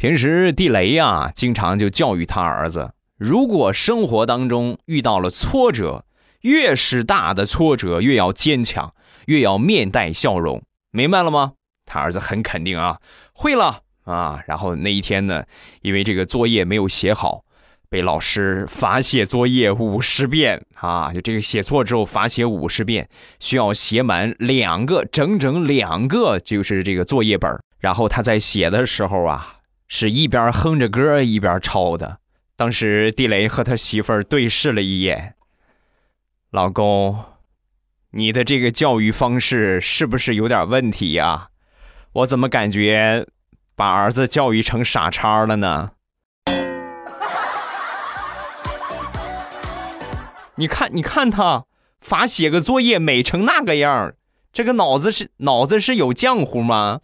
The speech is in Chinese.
平时地雷呀，经常就教育他儿子，如果生活当中遇到了挫折，越是大的挫折，越要坚强，越要面带笑容，明白了吗？他儿子很肯定啊，会了啊。然后那一天呢，因为这个作业没有写好，被老师罚写作业五十遍啊，就这个写错之后罚写五十遍，需要写满两个，整整两个，就是这个作业本。然后他在写的时候啊。是一边哼着歌一边抄的。当时地雷和他媳妇儿对视了一眼，老公，你的这个教育方式是不是有点问题呀？我怎么感觉把儿子教育成傻叉了呢？你看，你看他罚写个作业美成那个样这个脑子是脑子是有浆糊吗？